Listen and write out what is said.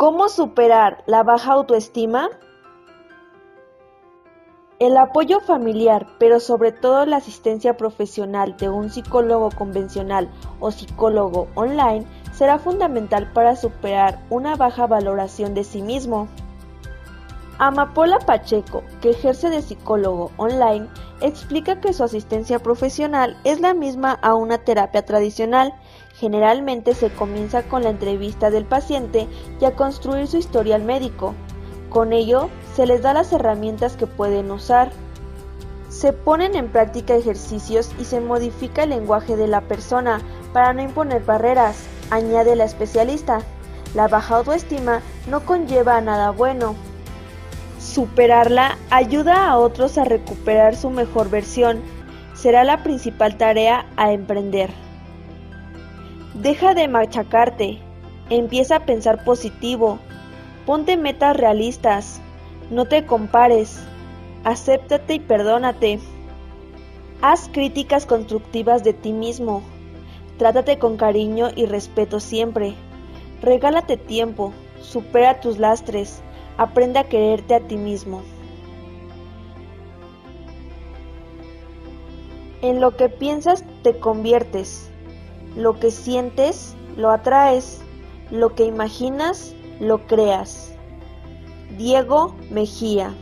¿Cómo superar la baja autoestima? El apoyo familiar, pero sobre todo la asistencia profesional de un psicólogo convencional o psicólogo online será fundamental para superar una baja valoración de sí mismo. Amapola Pacheco, que ejerce de psicólogo online, explica que su asistencia profesional es la misma a una terapia tradicional. Generalmente se comienza con la entrevista del paciente y a construir su historial médico. Con ello, se les da las herramientas que pueden usar. Se ponen en práctica ejercicios y se modifica el lenguaje de la persona para no imponer barreras, añade la especialista. La baja autoestima no conlleva a nada bueno. Superarla ayuda a otros a recuperar su mejor versión. Será la principal tarea a emprender. Deja de machacarte. Empieza a pensar positivo. Ponte metas realistas. No te compares. Acéptate y perdónate. Haz críticas constructivas de ti mismo. Trátate con cariño y respeto siempre. Regálate tiempo. Supera tus lastres. Aprende a quererte a ti mismo. En lo que piensas te conviertes. Lo que sientes lo atraes. Lo que imaginas lo creas. Diego Mejía